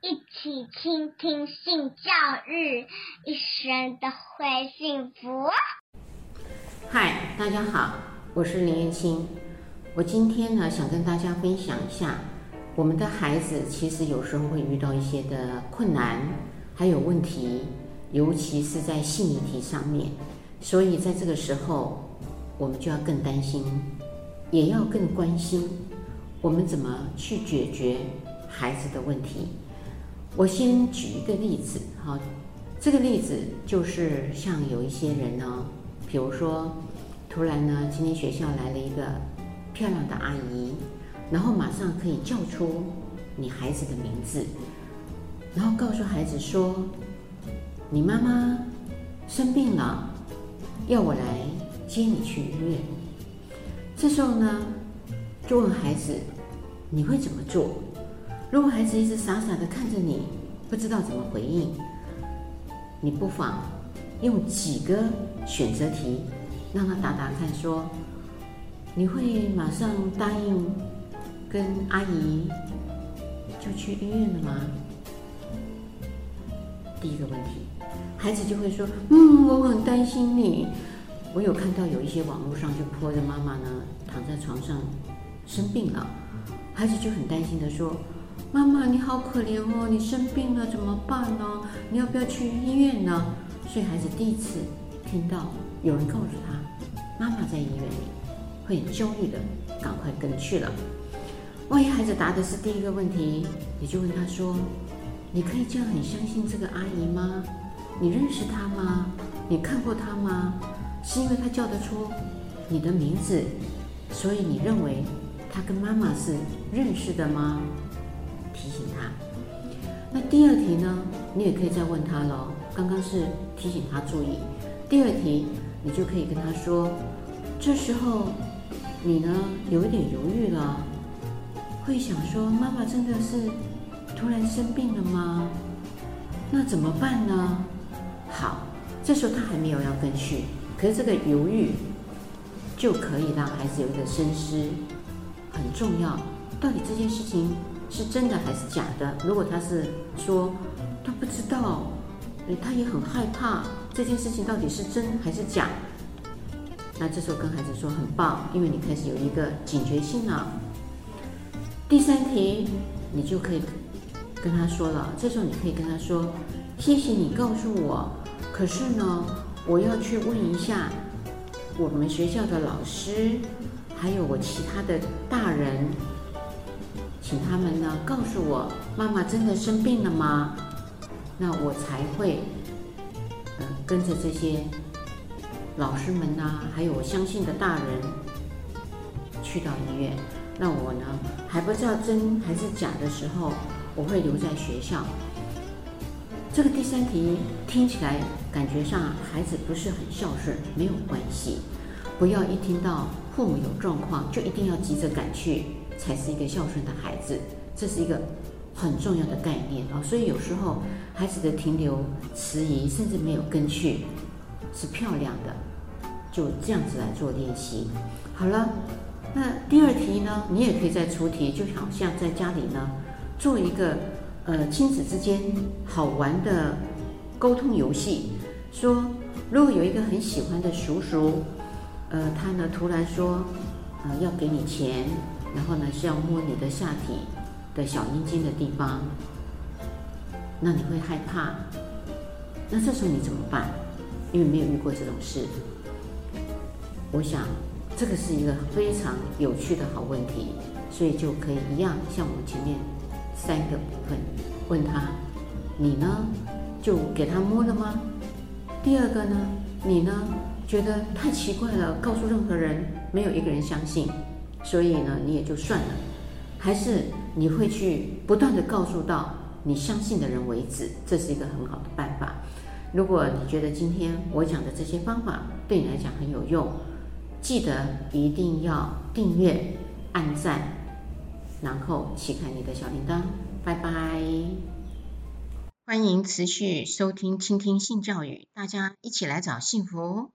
一起倾听性教育，一生都会幸福。嗨，大家好，我是林燕青。我今天呢，想跟大家分享一下，我们的孩子其实有时候会遇到一些的困难，还有问题，尤其是在性议题上面。所以在这个时候，我们就要更担心，也要更关心，我们怎么去解决孩子的问题。我先举一个例子，好，这个例子就是像有一些人呢，比如说，突然呢，今天学校来了一个漂亮的阿姨，然后马上可以叫出你孩子的名字，然后告诉孩子说，你妈妈生病了。要我来接你去医院，这时候呢，就问孩子，你会怎么做？如果孩子一直傻傻的看着你，不知道怎么回应，你不妨用几个选择题让他答答看，说，你会马上答应跟阿姨就去医院了吗？第一个问题，孩子就会说：“嗯，我很担心你。”我有看到有一些网络上就泼着妈妈呢躺在床上生病了，孩子就很担心的说：“妈妈你好可怜哦，你生病了怎么办呢？你要不要去医院呢？”所以孩子第一次听到有人告诉他妈妈在医院里，会很焦虑的赶快跟去了。万一孩子答的是第一个问题，你就问他说。你可以这样很相信这个阿姨吗？你认识她吗？你看过她吗？是因为她叫得出你的名字，所以你认为她跟妈妈是认识的吗？提醒他。那第二题呢？你也可以再问他喽。刚刚是提醒他注意，第二题你就可以跟他说：这时候你呢有一点犹豫了，会想说妈妈真的是。突然生病了吗？那怎么办呢？好，这时候他还没有要跟去，可是这个犹豫就可以让孩子有一个深思，很重要。到底这件事情是真的还是假的？如果他是说他不知道，他也很害怕，这件事情到底是真还是假？那这时候跟孩子说很棒，因为你开始有一个警觉性了。第三题，你就可以。跟他说了，这时候你可以跟他说：“谢谢你告诉我，可是呢，我要去问一下我们学校的老师，还有我其他的大人，请他们呢告诉我，妈妈真的生病了吗？那我才会，呃，跟着这些老师们呐、还有我相信的大人去到医院。那我呢还不知道真还是假的时候。”我会留在学校。这个第三题听起来感觉上孩子不是很孝顺，没有关系。不要一听到父母有状况就一定要急着赶去，才是一个孝顺的孩子。这是一个很重要的概念啊。所以有时候孩子的停留、迟疑，甚至没有跟去，是漂亮的。就这样子来做练习。好了，那第二题呢？你也可以再出题，就好像在家里呢。做一个呃亲子之间好玩的沟通游戏，说如果有一个很喜欢的叔叔，呃，他呢突然说，呃，要给你钱，然后呢是要摸你的下体的小阴茎的地方，那你会害怕？那这时候你怎么办？因为没有遇过这种事，我想这个是一个非常有趣的好问题，所以就可以一样像我们前面。三个部分，问他，你呢，就给他摸了吗？第二个呢，你呢，觉得太奇怪了，告诉任何人，没有一个人相信，所以呢，你也就算了，还是你会去不断地告诉到你相信的人为止，这是一个很好的办法。如果你觉得今天我讲的这些方法对你来讲很有用，记得一定要订阅、按赞。然后启开你的小铃铛，拜拜！欢迎持续收听、倾听性教育，大家一起来找幸福。